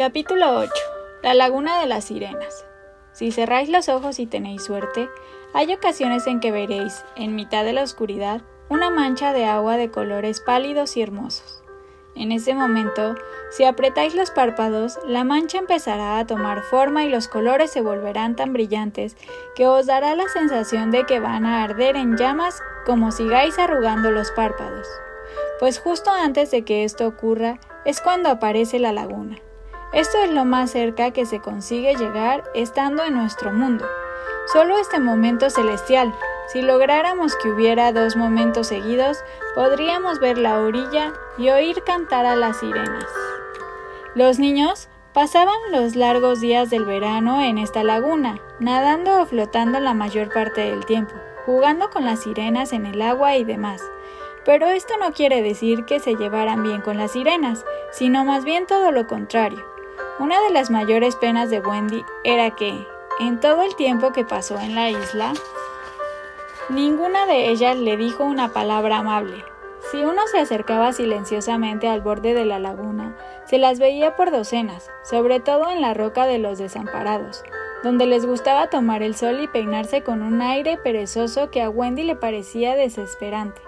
Capítulo 8. La laguna de las sirenas. Si cerráis los ojos y tenéis suerte, hay ocasiones en que veréis, en mitad de la oscuridad, una mancha de agua de colores pálidos y hermosos. En ese momento, si apretáis los párpados, la mancha empezará a tomar forma y los colores se volverán tan brillantes que os dará la sensación de que van a arder en llamas como sigáis arrugando los párpados. Pues justo antes de que esto ocurra es cuando aparece la laguna. Esto es lo más cerca que se consigue llegar estando en nuestro mundo. Solo este momento celestial. Si lográramos que hubiera dos momentos seguidos, podríamos ver la orilla y oír cantar a las sirenas. Los niños pasaban los largos días del verano en esta laguna, nadando o flotando la mayor parte del tiempo, jugando con las sirenas en el agua y demás. Pero esto no quiere decir que se llevaran bien con las sirenas, sino más bien todo lo contrario. Una de las mayores penas de Wendy era que, en todo el tiempo que pasó en la isla, ninguna de ellas le dijo una palabra amable. Si uno se acercaba silenciosamente al borde de la laguna, se las veía por docenas, sobre todo en la roca de los desamparados, donde les gustaba tomar el sol y peinarse con un aire perezoso que a Wendy le parecía desesperante.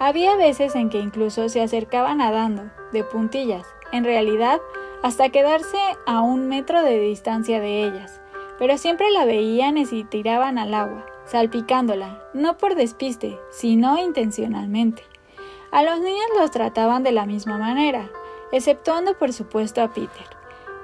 Había veces en que incluso se acercaba nadando, de puntillas, en realidad hasta quedarse a un metro de distancia de ellas, pero siempre la veían y se tiraban al agua, salpicándola, no por despiste, sino intencionalmente. A los niños los trataban de la misma manera, exceptuando por supuesto a Peter,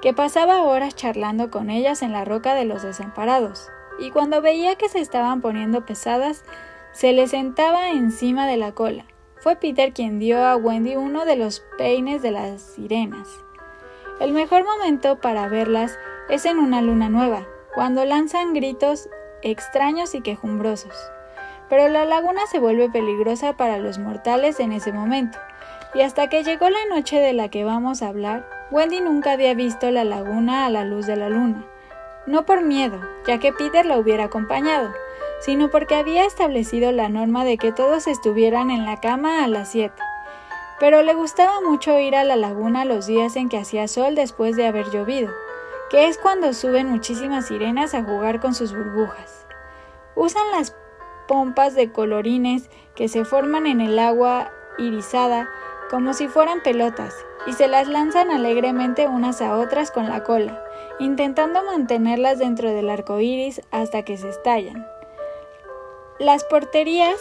que pasaba horas charlando con ellas en la roca de los desamparados, y cuando veía que se estaban poniendo pesadas, se le sentaba encima de la cola. Fue Peter quien dio a Wendy uno de los peines de las sirenas. El mejor momento para verlas es en una luna nueva, cuando lanzan gritos extraños y quejumbrosos. Pero la laguna se vuelve peligrosa para los mortales en ese momento, y hasta que llegó la noche de la que vamos a hablar, Wendy nunca había visto la laguna a la luz de la luna. No por miedo, ya que Peter la hubiera acompañado, sino porque había establecido la norma de que todos estuvieran en la cama a las siete pero le gustaba mucho ir a la laguna los días en que hacía sol después de haber llovido, que es cuando suben muchísimas sirenas a jugar con sus burbujas. Usan las pompas de colorines que se forman en el agua irisada como si fueran pelotas y se las lanzan alegremente unas a otras con la cola, intentando mantenerlas dentro del arco iris hasta que se estallan. Las porterías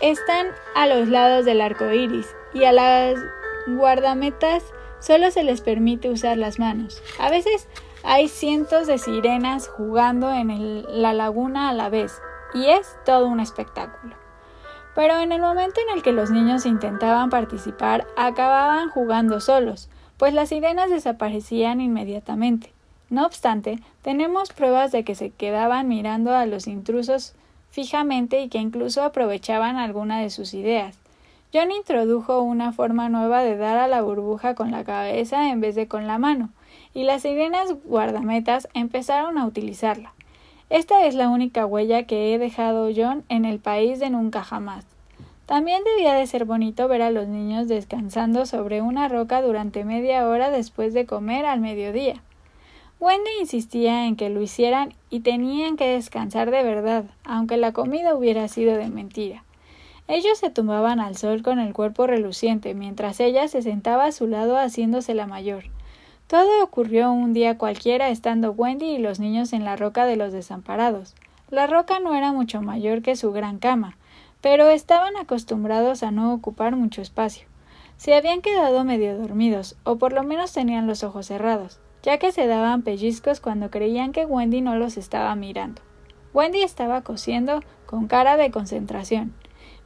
están a los lados del arco iris y a las guardametas solo se les permite usar las manos. A veces hay cientos de sirenas jugando en la laguna a la vez y es todo un espectáculo. Pero en el momento en el que los niños intentaban participar, acababan jugando solos, pues las sirenas desaparecían inmediatamente. No obstante, tenemos pruebas de que se quedaban mirando a los intrusos fijamente y que incluso aprovechaban alguna de sus ideas. John introdujo una forma nueva de dar a la burbuja con la cabeza en vez de con la mano, y las sirenas guardametas empezaron a utilizarla. Esta es la única huella que he dejado John en el país de nunca jamás. También debía de ser bonito ver a los niños descansando sobre una roca durante media hora después de comer al mediodía. Wendy insistía en que lo hicieran y tenían que descansar de verdad, aunque la comida hubiera sido de mentira. Ellos se tumbaban al sol con el cuerpo reluciente, mientras ella se sentaba a su lado haciéndose la mayor. Todo ocurrió un día cualquiera estando Wendy y los niños en la roca de los desamparados. La roca no era mucho mayor que su gran cama, pero estaban acostumbrados a no ocupar mucho espacio. Se habían quedado medio dormidos, o por lo menos tenían los ojos cerrados, ya que se daban pellizcos cuando creían que Wendy no los estaba mirando. Wendy estaba cosiendo con cara de concentración.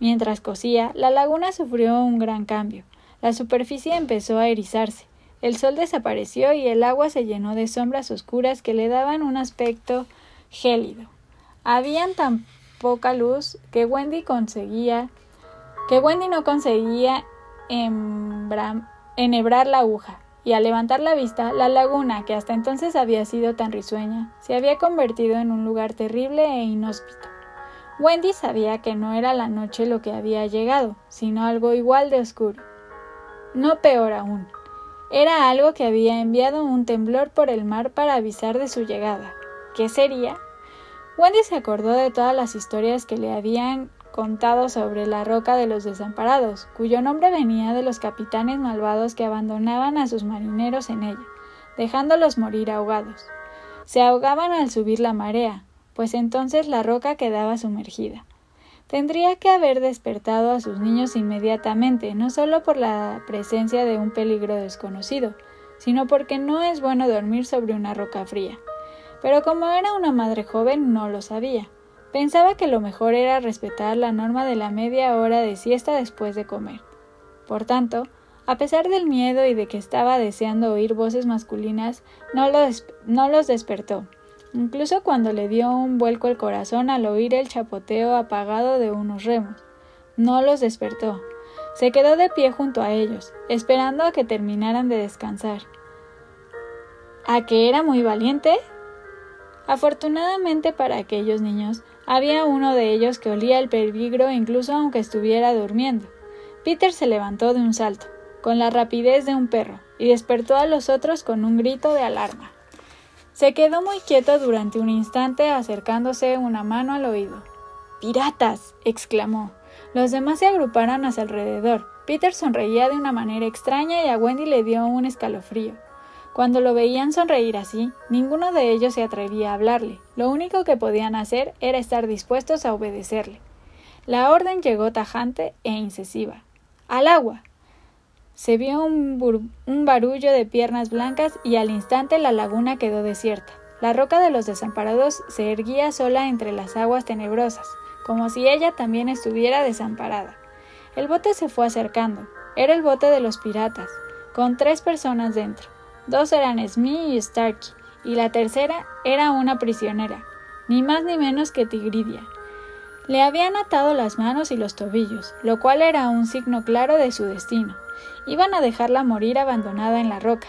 Mientras cosía, la laguna sufrió un gran cambio. La superficie empezó a erizarse. El sol desapareció y el agua se llenó de sombras oscuras que le daban un aspecto gélido. Habían tan poca luz que Wendy conseguía que Wendy no conseguía enhebrar la aguja, y al levantar la vista, la laguna, que hasta entonces había sido tan risueña, se había convertido en un lugar terrible e inhóspito. Wendy sabía que no era la noche lo que había llegado, sino algo igual de oscuro. No peor aún. Era algo que había enviado un temblor por el mar para avisar de su llegada. ¿Qué sería? Wendy se acordó de todas las historias que le habían contado sobre la roca de los desamparados, cuyo nombre venía de los capitanes malvados que abandonaban a sus marineros en ella, dejándolos morir ahogados. Se ahogaban al subir la marea, pues entonces la roca quedaba sumergida. Tendría que haber despertado a sus niños inmediatamente, no solo por la presencia de un peligro desconocido, sino porque no es bueno dormir sobre una roca fría. Pero como era una madre joven, no lo sabía. Pensaba que lo mejor era respetar la norma de la media hora de siesta después de comer. Por tanto, a pesar del miedo y de que estaba deseando oír voces masculinas, no, no los despertó, incluso cuando le dio un vuelco el corazón al oír el chapoteo apagado de unos remos. No los despertó. Se quedó de pie junto a ellos, esperando a que terminaran de descansar. ¿A que era muy valiente? Afortunadamente para aquellos niños, había uno de ellos que olía el peligro incluso aunque estuviera durmiendo. Peter se levantó de un salto, con la rapidez de un perro, y despertó a los otros con un grito de alarma. Se quedó muy quieto durante un instante acercándose una mano al oído. ¡Piratas! exclamó. Los demás se agruparon a su alrededor. Peter sonreía de una manera extraña y a Wendy le dio un escalofrío. Cuando lo veían sonreír así, ninguno de ellos se atrevía a hablarle. Lo único que podían hacer era estar dispuestos a obedecerle. La orden llegó tajante e incisiva. ¡Al agua! Se vio un, un, barullo de piernas blancas y al instante la laguna quedó desierta. La roca de los desamparados se erguía sola entre las aguas tenebrosas, como si ella también estuviera desamparada. El bote se fue acercando. Era el bote de los piratas, con tres personas dentro. Dos eran Smee y Starkey, y la tercera era una prisionera, ni más ni menos que Tigridia. Le habían atado las manos y los tobillos, lo cual era un signo claro de su destino. Iban a dejarla morir abandonada en la roca.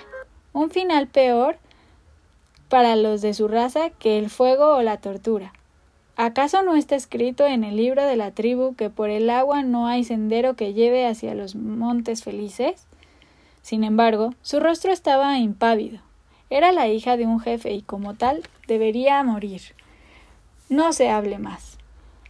Un final peor para los de su raza que el fuego o la tortura. ¿Acaso no está escrito en el libro de la tribu que por el agua no hay sendero que lleve hacia los montes felices? Sin embargo, su rostro estaba impávido. Era la hija de un jefe y como tal debería morir. No se hable más.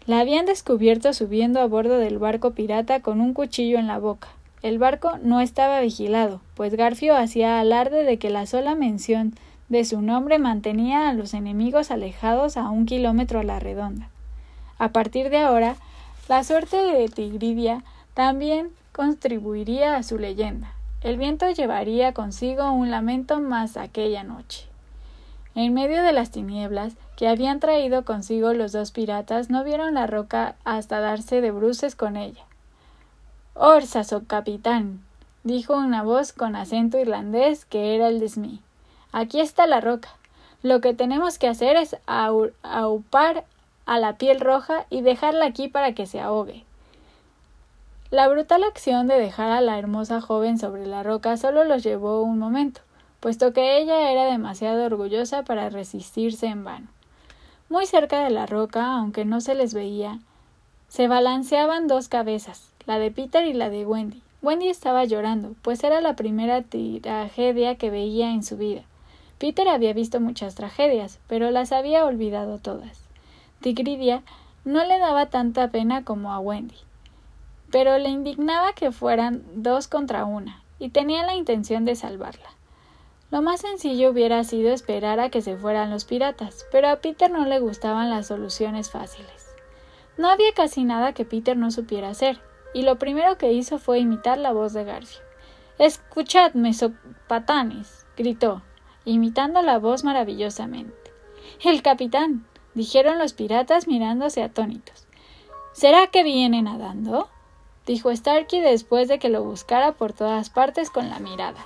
La habían descubierto subiendo a bordo del barco pirata con un cuchillo en la boca. El barco no estaba vigilado, pues Garfio hacía alarde de que la sola mención de su nombre mantenía a los enemigos alejados a un kilómetro a la redonda. A partir de ahora, la suerte de Tigridia también contribuiría a su leyenda. El viento llevaría consigo un lamento más aquella noche. En medio de las tinieblas que habían traído consigo los dos piratas, no vieron la roca hasta darse de bruces con ella. Orsas, oh capitán, dijo una voz con acento irlandés que era el de Smee. Aquí está la roca. Lo que tenemos que hacer es aupar a la piel roja y dejarla aquí para que se ahogue. La brutal acción de dejar a la hermosa joven sobre la roca solo los llevó un momento, puesto que ella era demasiado orgullosa para resistirse en vano. Muy cerca de la roca, aunque no se les veía, se balanceaban dos cabezas, la de Peter y la de Wendy. Wendy estaba llorando, pues era la primera tragedia que veía en su vida. Peter había visto muchas tragedias, pero las había olvidado todas. Tigridia no le daba tanta pena como a Wendy pero le indignaba que fueran dos contra una, y tenía la intención de salvarla. Lo más sencillo hubiera sido esperar a que se fueran los piratas, pero a Peter no le gustaban las soluciones fáciles. No había casi nada que Peter no supiera hacer, y lo primero que hizo fue imitar la voz de Garfio. Escuchadme, sopatanes, gritó, imitando la voz maravillosamente. El capitán, dijeron los piratas mirándose atónitos. ¿Será que viene nadando? Dijo Starkey después de que lo buscara por todas partes con la mirada.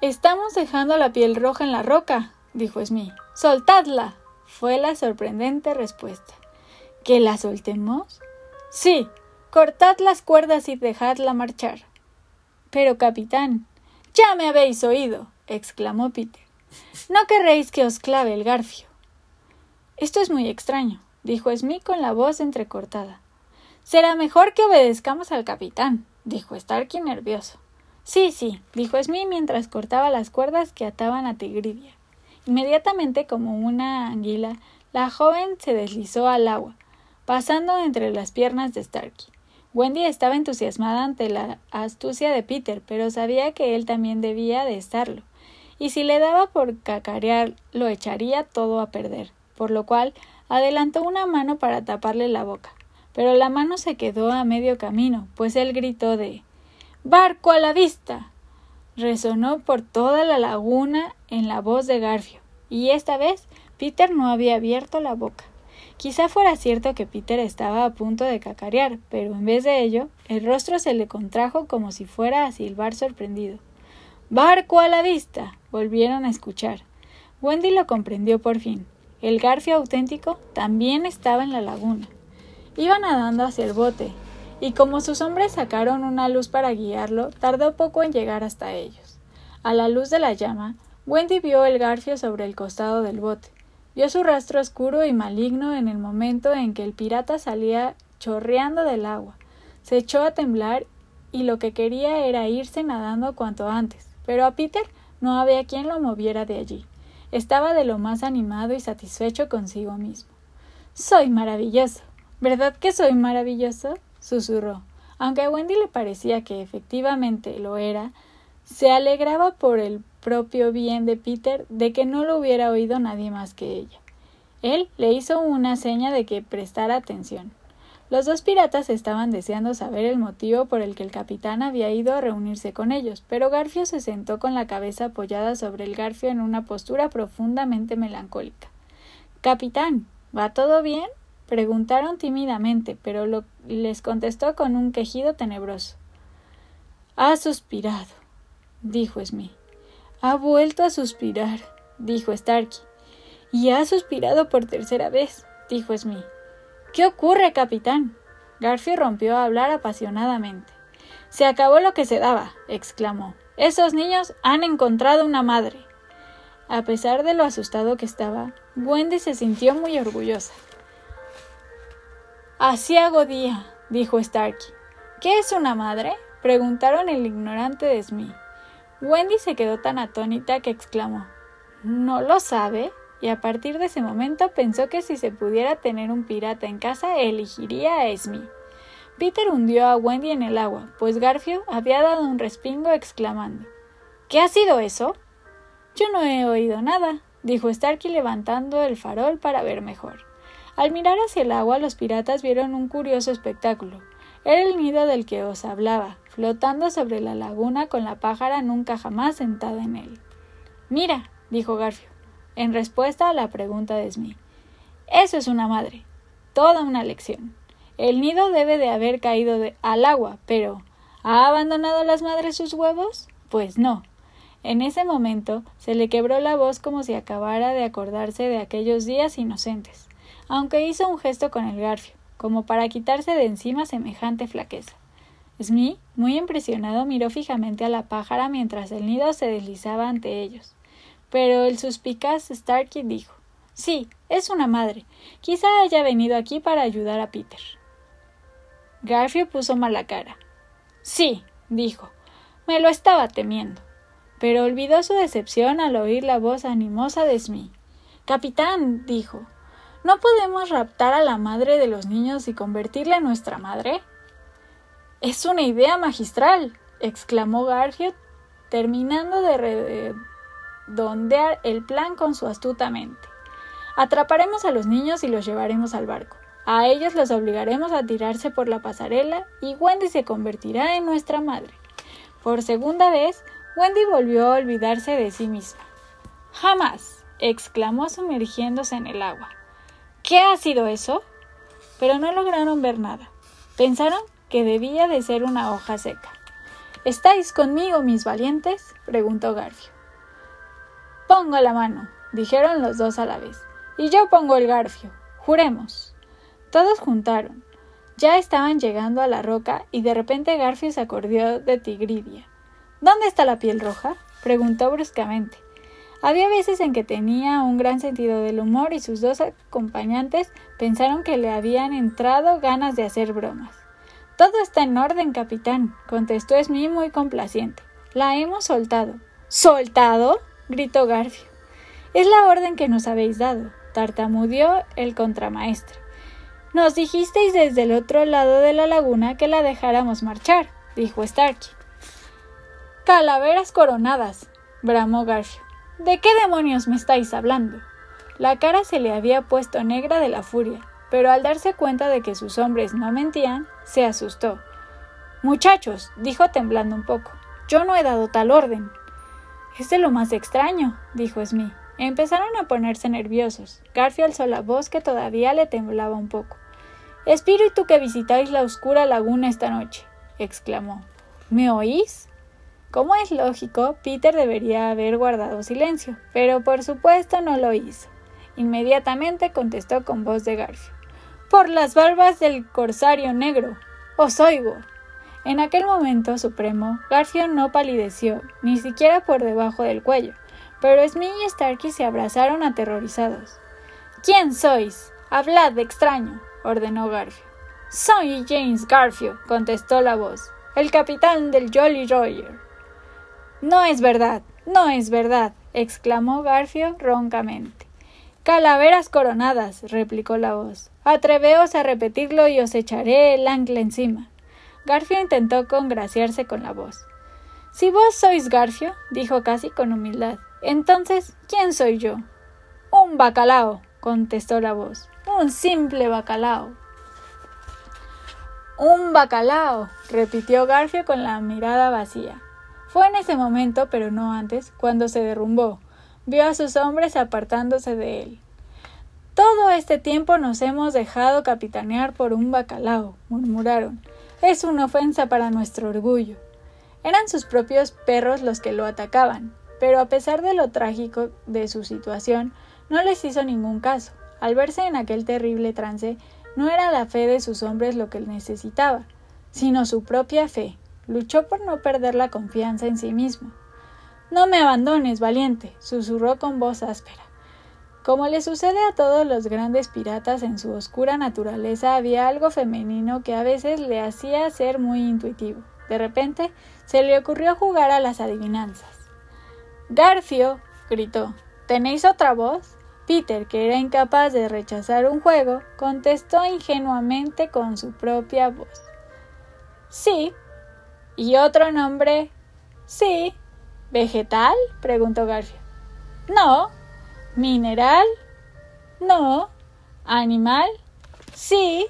Estamos dejando la piel roja en la roca, dijo Smee. ¡Soltadla! fue la sorprendente respuesta. ¿Que la soltemos? Sí. Cortad las cuerdas y dejadla marchar. Pero, capitán. Ya me habéis oído. exclamó Peter. No querréis que os clave el garfio. Esto es muy extraño, dijo Smee con la voz entrecortada. Será mejor que obedezcamos al capitán, dijo Starkey nervioso. Sí, sí, dijo Smee mientras cortaba las cuerdas que ataban a Tigridia. Inmediatamente, como una anguila, la joven se deslizó al agua, pasando entre las piernas de Starkey. Wendy estaba entusiasmada ante la astucia de Peter, pero sabía que él también debía de estarlo, y si le daba por cacarear lo echaría todo a perder, por lo cual adelantó una mano para taparle la boca. Pero la mano se quedó a medio camino, pues él gritó de Barco a la vista. resonó por toda la laguna en la voz de Garfio, y esta vez Peter no había abierto la boca. Quizá fuera cierto que Peter estaba a punto de cacarear, pero en vez de ello, el rostro se le contrajo como si fuera a silbar sorprendido. Barco a la vista. volvieron a escuchar. Wendy lo comprendió por fin. El garfio auténtico también estaba en la laguna. Iba nadando hacia el bote, y como sus hombres sacaron una luz para guiarlo, tardó poco en llegar hasta ellos. A la luz de la llama, Wendy vio el garfio sobre el costado del bote. Vio su rastro oscuro y maligno en el momento en que el pirata salía chorreando del agua. Se echó a temblar y lo que quería era irse nadando cuanto antes, pero a Peter no había quien lo moviera de allí. Estaba de lo más animado y satisfecho consigo mismo. Soy maravilloso. ¿Verdad que soy maravilloso? susurró. Aunque a Wendy le parecía que efectivamente lo era, se alegraba por el propio bien de Peter de que no lo hubiera oído nadie más que ella. Él le hizo una seña de que prestara atención. Los dos piratas estaban deseando saber el motivo por el que el capitán había ido a reunirse con ellos, pero Garfio se sentó con la cabeza apoyada sobre el garfio en una postura profundamente melancólica. Capitán, ¿va todo bien? Preguntaron tímidamente, pero lo, les contestó con un quejido tenebroso. Ha suspirado, dijo Smith. Ha vuelto a suspirar, dijo Starky. Y ha suspirado por tercera vez, dijo Smith. ¿Qué ocurre, capitán? Garfio rompió a hablar apasionadamente. Se acabó lo que se daba, exclamó. Esos niños han encontrado una madre. A pesar de lo asustado que estaba, Wendy se sintió muy orgullosa. Hago día, dijo Starky. ¿Qué es una madre? preguntaron el ignorante de Smith. Wendy se quedó tan atónita que exclamó ¿No lo sabe? y a partir de ese momento pensó que si se pudiera tener un pirata en casa elegiría a Smee. Peter hundió a Wendy en el agua, pues Garfio había dado un respingo exclamando ¿Qué ha sido eso? Yo no he oído nada, dijo Starky levantando el farol para ver mejor. Al mirar hacia el agua los piratas vieron un curioso espectáculo. Era el nido del que os hablaba, flotando sobre la laguna con la pájara nunca jamás sentada en él. Mira, dijo Garfio, en respuesta a la pregunta de Smith. Eso es una madre. Toda una lección. El nido debe de haber caído al agua, pero ¿ha abandonado las madres sus huevos? Pues no. En ese momento se le quebró la voz como si acabara de acordarse de aquellos días inocentes, aunque hizo un gesto con el garfio, como para quitarse de encima semejante flaqueza. Smee, muy impresionado, miró fijamente a la pájara mientras el nido se deslizaba ante ellos. Pero el suspicaz Starkey dijo Sí, es una madre. Quizá haya venido aquí para ayudar a Peter. Garfield puso mala cara. Sí, dijo. Me lo estaba temiendo. Pero olvidó su decepción al oír la voz animosa de Smee. Capitán, dijo, ¿no podemos raptar a la madre de los niños y convertirla en nuestra madre? Es una idea magistral, exclamó Garfield, terminando de redondear el plan con su astuta mente. Atraparemos a los niños y los llevaremos al barco. A ellos los obligaremos a tirarse por la pasarela y Wendy se convertirá en nuestra madre. Por segunda vez, Wendy volvió a olvidarse de sí misma. Jamás, exclamó sumergiéndose en el agua. ¿Qué ha sido eso? Pero no lograron ver nada. Pensaron que debía de ser una hoja seca. ¿Estáis conmigo, mis valientes? preguntó Garfio. Pongo la mano, dijeron los dos a la vez. Y yo pongo el garfio. Juremos. Todos juntaron. Ya estaban llegando a la roca y de repente Garfio se acordó de Tigridia. ¿Dónde está la piel roja? preguntó bruscamente. Había veces en que tenía un gran sentido del humor y sus dos acompañantes pensaron que le habían entrado ganas de hacer bromas. Todo está en orden, capitán, contestó Smee muy complaciente. La hemos soltado. ¿Soltado? gritó Garfio. Es la orden que nos habéis dado, tartamudeó el contramaestre. Nos dijisteis desde el otro lado de la laguna que la dejáramos marchar, dijo Starky. Calaveras coronadas, bramó Garfio. ¿De qué demonios me estáis hablando? La cara se le había puesto negra de la furia, pero al darse cuenta de que sus hombres no mentían, se asustó. Muchachos, dijo temblando un poco, yo no he dado tal orden. Es de lo más extraño, dijo Smith. Empezaron a ponerse nerviosos. Garfio alzó la voz que todavía le temblaba un poco. Espíritu que visitáis la oscura laguna esta noche, exclamó. ¿Me oís? Como es lógico, Peter debería haber guardado silencio, pero por supuesto no lo hizo. Inmediatamente contestó con voz de Garfio. Por las barbas del corsario negro. Os oigo. En aquel momento supremo, Garfio no palideció, ni siquiera por debajo del cuello, pero Smith y Starkey se abrazaron aterrorizados. ¿Quién sois? Hablad, extraño, ordenó Garfio. Soy James Garfio, contestó la voz, el capitán del Jolly Roger. No es verdad, no es verdad, exclamó Garfio roncamente. Calaveras coronadas, replicó la voz. Atreveos a repetirlo y os echaré el ancla encima. Garfio intentó congraciarse con la voz. Si vos sois Garfio, dijo casi con humildad, entonces, ¿quién soy yo? Un bacalao, contestó la voz. Un simple bacalao. Un bacalao, repitió Garfio con la mirada vacía. Fue en ese momento, pero no antes, cuando se derrumbó. Vio a sus hombres apartándose de él. Todo este tiempo nos hemos dejado capitanear por un bacalao, murmuraron. Es una ofensa para nuestro orgullo. Eran sus propios perros los que lo atacaban, pero a pesar de lo trágico de su situación, no les hizo ningún caso. Al verse en aquel terrible trance, no era la fe de sus hombres lo que necesitaba, sino su propia fe. Luchó por no perder la confianza en sí mismo. No me abandones, valiente, susurró con voz áspera. Como le sucede a todos los grandes piratas en su oscura naturaleza, había algo femenino que a veces le hacía ser muy intuitivo. De repente se le ocurrió jugar a las adivinanzas. Garfio, gritó, ¿tenéis otra voz? Peter, que era incapaz de rechazar un juego, contestó ingenuamente con su propia voz. Sí. ¿Y otro nombre? Sí. ¿Vegetal? preguntó Garfio. No, ¿Mineral? No. ¿Animal? Sí.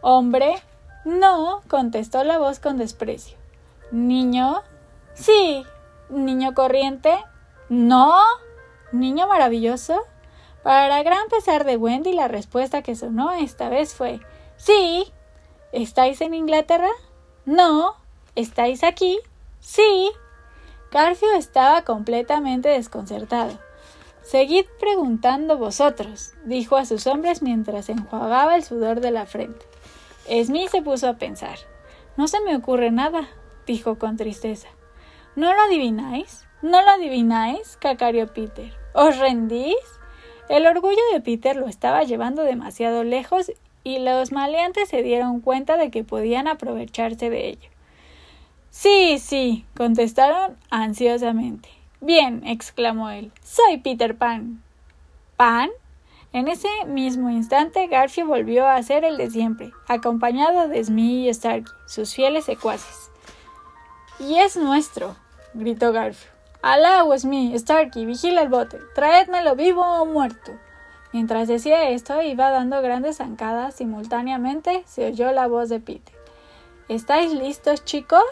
¿Hombre? No, contestó la voz con desprecio. ¿Niño? Sí. ¿Niño corriente? No. ¿Niño maravilloso? Para gran pesar de Wendy, la respuesta que sonó esta vez fue Sí. ¿Estáis en Inglaterra? No. ¿Estáis aquí? Sí. Garfio estaba completamente desconcertado. Seguid preguntando vosotros, dijo a sus hombres mientras enjuagaba el sudor de la frente. Smith se puso a pensar. No se me ocurre nada, dijo con tristeza. ¿No lo adivináis? ¿No lo adivináis? cacareó Peter. ¿Os rendís? El orgullo de Peter lo estaba llevando demasiado lejos y los maleantes se dieron cuenta de que podían aprovecharse de ello. Sí, sí, contestaron ansiosamente. Bien, exclamó él, soy Peter Pan. ¿Pan? En ese mismo instante, Garfio volvió a hacer el de siempre, acompañado de Smee y Starkey, sus fieles secuaces. Y es nuestro, gritó Garfio. Alá, Smee, Starkey, vigila el bote, traédmelo vivo o muerto. Mientras decía esto, iba dando grandes zancadas simultáneamente, se oyó la voz de Peter. ¿Estáis listos, chicos?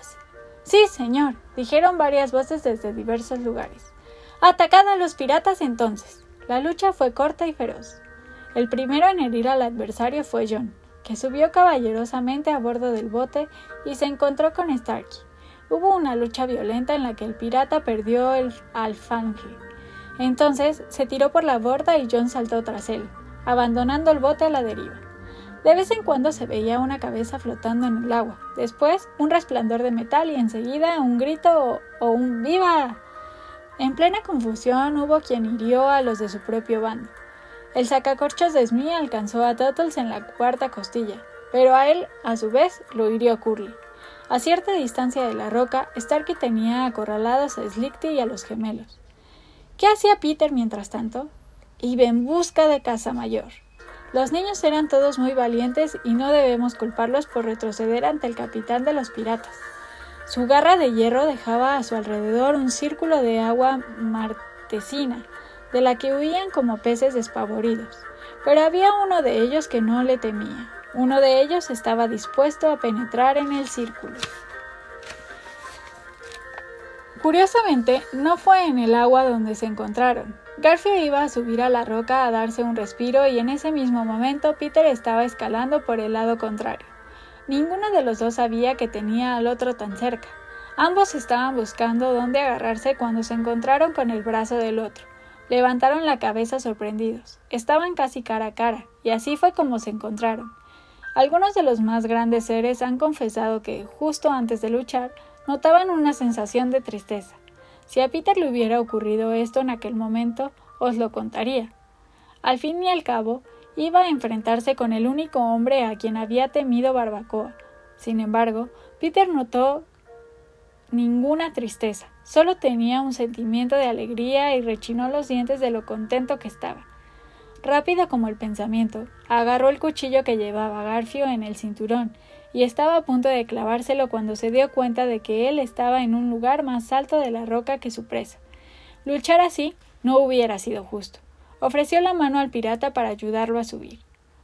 Sí, señor, dijeron varias voces desde diversos lugares. Atacad a los piratas entonces. La lucha fue corta y feroz. El primero en herir al adversario fue John, que subió caballerosamente a bordo del bote y se encontró con Starkey. Hubo una lucha violenta en la que el pirata perdió el alfanje. Entonces se tiró por la borda y John saltó tras él, abandonando el bote a la deriva. De vez en cuando se veía una cabeza flotando en el agua, después un resplandor de metal y enseguida un grito o, un ¡Viva! En plena confusión hubo quien hirió a los de su propio bando. El sacacorchos de Smee alcanzó a Tuttles en la cuarta costilla, pero a él, a su vez, lo hirió Curly. A cierta distancia de la roca, Starkey tenía acorralados a Slickty y a los gemelos. ¿Qué hacía Peter mientras tanto? Iba en busca de Casa Mayor. Los niños eran todos muy valientes y no debemos culparlos por retroceder ante el capitán de los piratas. Su garra de hierro dejaba a su alrededor un círculo de agua martesina, de la que huían como peces despavoridos. Pero había uno de ellos que no le temía. Uno de ellos estaba dispuesto a penetrar en el círculo. Curiosamente, no fue en el agua donde se encontraron. Garfio iba a subir a la roca a darse un respiro y en ese mismo momento Peter estaba escalando por el lado contrario. Ninguno de los dos sabía que tenía al otro tan cerca. Ambos estaban buscando dónde agarrarse cuando se encontraron con el brazo del otro. Levantaron la cabeza sorprendidos. Estaban casi cara a cara, y así fue como se encontraron. Algunos de los más grandes seres han confesado que, justo antes de luchar, notaban una sensación de tristeza. Si a Peter le hubiera ocurrido esto en aquel momento, os lo contaría. Al fin y al cabo, iba a enfrentarse con el único hombre a quien había temido Barbacoa. Sin embargo, Peter notó ninguna tristeza, solo tenía un sentimiento de alegría y rechinó los dientes de lo contento que estaba. Rápido como el pensamiento, agarró el cuchillo que llevaba Garfio en el cinturón y estaba a punto de clavárselo cuando se dio cuenta de que él estaba en un lugar más alto de la roca que su presa. Luchar así no hubiera sido justo. Ofreció la mano al pirata para ayudarlo a subir.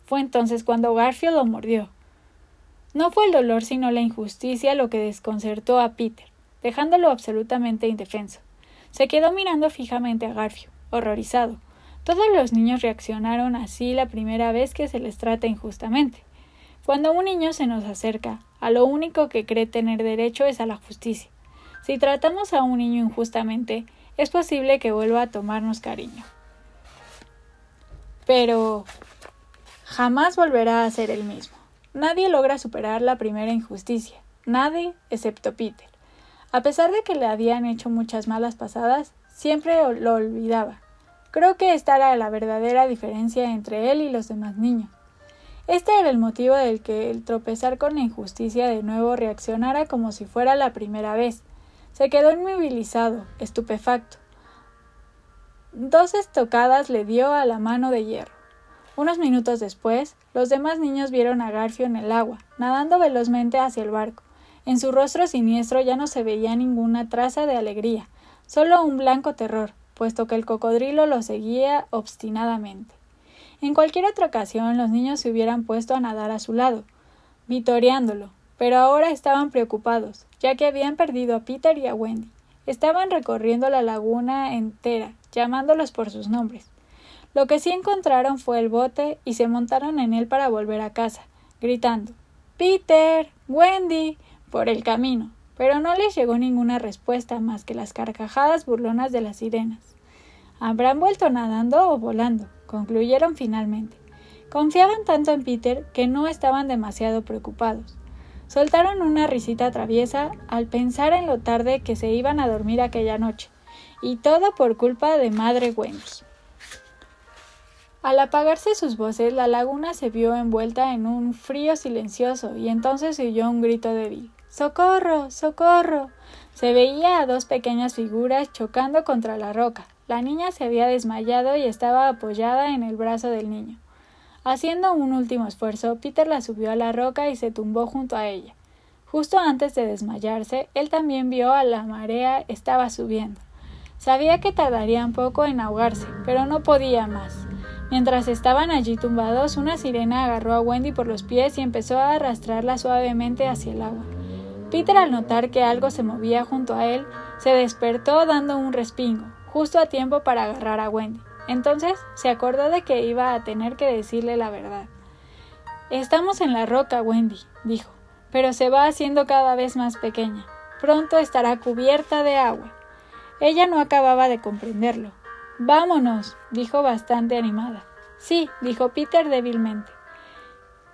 Fue entonces cuando Garfio lo mordió. No fue el dolor sino la injusticia lo que desconcertó a Peter dejándolo absolutamente indefenso. Se quedó mirando fijamente a Garfio, horrorizado. Todos los niños reaccionaron así la primera vez que se les trata injustamente. Cuando un niño se nos acerca, a lo único que cree tener derecho es a la justicia. Si tratamos a un niño injustamente, es posible que vuelva a tomarnos cariño. Pero jamás volverá a ser el mismo. Nadie logra superar la primera injusticia, nadie excepto Peter. A pesar de que le habían hecho muchas malas pasadas, siempre lo olvidaba. Creo que esta era la verdadera diferencia entre él y los demás niños. Este era el motivo del que el tropezar con la injusticia de nuevo reaccionara como si fuera la primera vez. Se quedó inmovilizado, estupefacto. Dos estocadas le dio a la mano de hierro. Unos minutos después, los demás niños vieron a Garfio en el agua, nadando velozmente hacia el barco. En su rostro siniestro ya no se veía ninguna traza de alegría, solo un blanco terror, puesto que el cocodrilo lo seguía obstinadamente. En cualquier otra ocasión los niños se hubieran puesto a nadar a su lado, vitoreándolo, pero ahora estaban preocupados, ya que habían perdido a Peter y a Wendy. Estaban recorriendo la laguna entera, llamándolos por sus nombres. Lo que sí encontraron fue el bote y se montaron en él para volver a casa, gritando Peter. Wendy por el camino, pero no les llegó ninguna respuesta más que las carcajadas burlonas de las sirenas. ¿Habrán vuelto nadando o volando? concluyeron finalmente. Confiaban tanto en Peter que no estaban demasiado preocupados. Soltaron una risita traviesa al pensar en lo tarde que se iban a dormir aquella noche, y todo por culpa de madre Wendy. Al apagarse sus voces, la laguna se vio envuelta en un frío silencioso y entonces se oyó un grito débil. ¡Socorro! ¡Socorro! Se veía a dos pequeñas figuras chocando contra la roca. La niña se había desmayado y estaba apoyada en el brazo del niño. Haciendo un último esfuerzo, Peter la subió a la roca y se tumbó junto a ella. Justo antes de desmayarse, él también vio a la marea estaba subiendo. Sabía que tardarían poco en ahogarse, pero no podía más. Mientras estaban allí tumbados, una sirena agarró a Wendy por los pies y empezó a arrastrarla suavemente hacia el agua. Peter, al notar que algo se movía junto a él, se despertó dando un respingo, justo a tiempo para agarrar a Wendy. Entonces se acordó de que iba a tener que decirle la verdad. Estamos en la roca, Wendy, dijo, pero se va haciendo cada vez más pequeña. Pronto estará cubierta de agua. Ella no acababa de comprenderlo. Vámonos, dijo bastante animada. Sí, dijo Peter débilmente.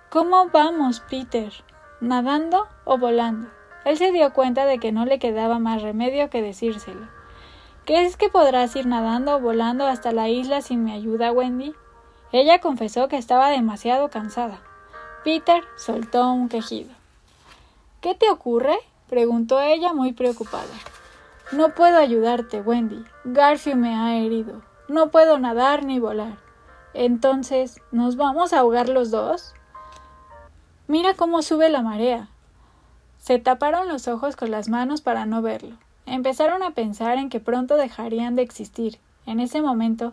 ¿Cómo vamos, Peter? ¿Nadando o volando? Él se dio cuenta de que no le quedaba más remedio que decírselo. ¿Crees que podrás ir nadando o volando hasta la isla sin mi ayuda, Wendy? Ella confesó que estaba demasiado cansada. Peter soltó un quejido. ¿Qué te ocurre? preguntó ella muy preocupada. No puedo ayudarte, Wendy. Garfield me ha herido. No puedo nadar ni volar. Entonces, ¿nos vamos a ahogar los dos? Mira cómo sube la marea. Se taparon los ojos con las manos para no verlo. Empezaron a pensar en que pronto dejarían de existir. En ese momento,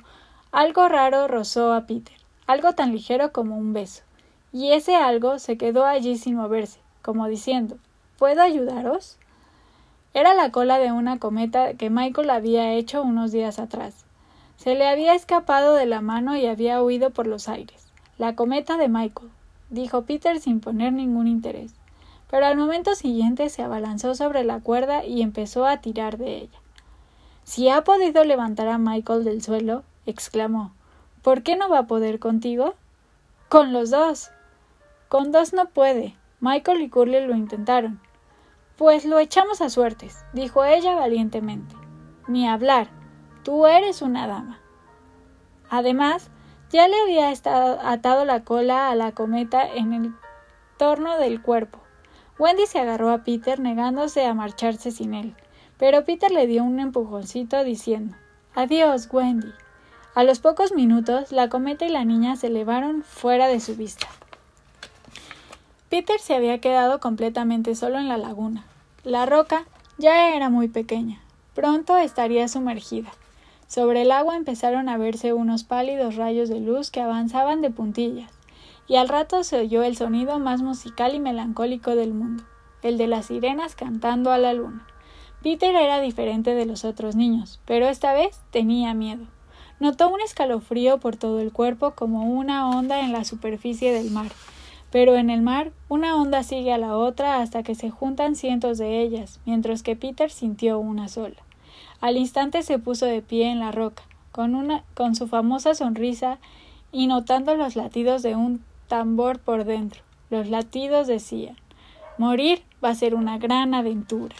algo raro rozó a Peter, algo tan ligero como un beso, y ese algo se quedó allí sin moverse, como diciendo ¿Puedo ayudaros? Era la cola de una cometa que Michael había hecho unos días atrás. Se le había escapado de la mano y había huido por los aires. La cometa de Michael, dijo Peter sin poner ningún interés. Pero al momento siguiente se abalanzó sobre la cuerda y empezó a tirar de ella. Si ha podido levantar a Michael del suelo, exclamó, ¿por qué no va a poder contigo? Con los dos. Con dos no puede. Michael y Curly lo intentaron. Pues lo echamos a suertes, dijo ella valientemente. Ni hablar. Tú eres una dama. Además, ya le había atado la cola a la cometa en el torno del cuerpo. Wendy se agarró a Peter negándose a marcharse sin él, pero Peter le dio un empujoncito diciendo Adiós, Wendy. A los pocos minutos, la cometa y la niña se elevaron fuera de su vista. Peter se había quedado completamente solo en la laguna. La roca ya era muy pequeña. Pronto estaría sumergida. Sobre el agua empezaron a verse unos pálidos rayos de luz que avanzaban de puntillas, y al rato se oyó el sonido más musical y melancólico del mundo, el de las sirenas cantando a la luna. Peter era diferente de los otros niños, pero esta vez tenía miedo. Notó un escalofrío por todo el cuerpo como una onda en la superficie del mar, pero en el mar, una onda sigue a la otra hasta que se juntan cientos de ellas, mientras que Peter sintió una sola. Al instante se puso de pie en la roca, con, una, con su famosa sonrisa y notando los latidos de un tambor por dentro. Los latidos decían Morir va a ser una gran aventura.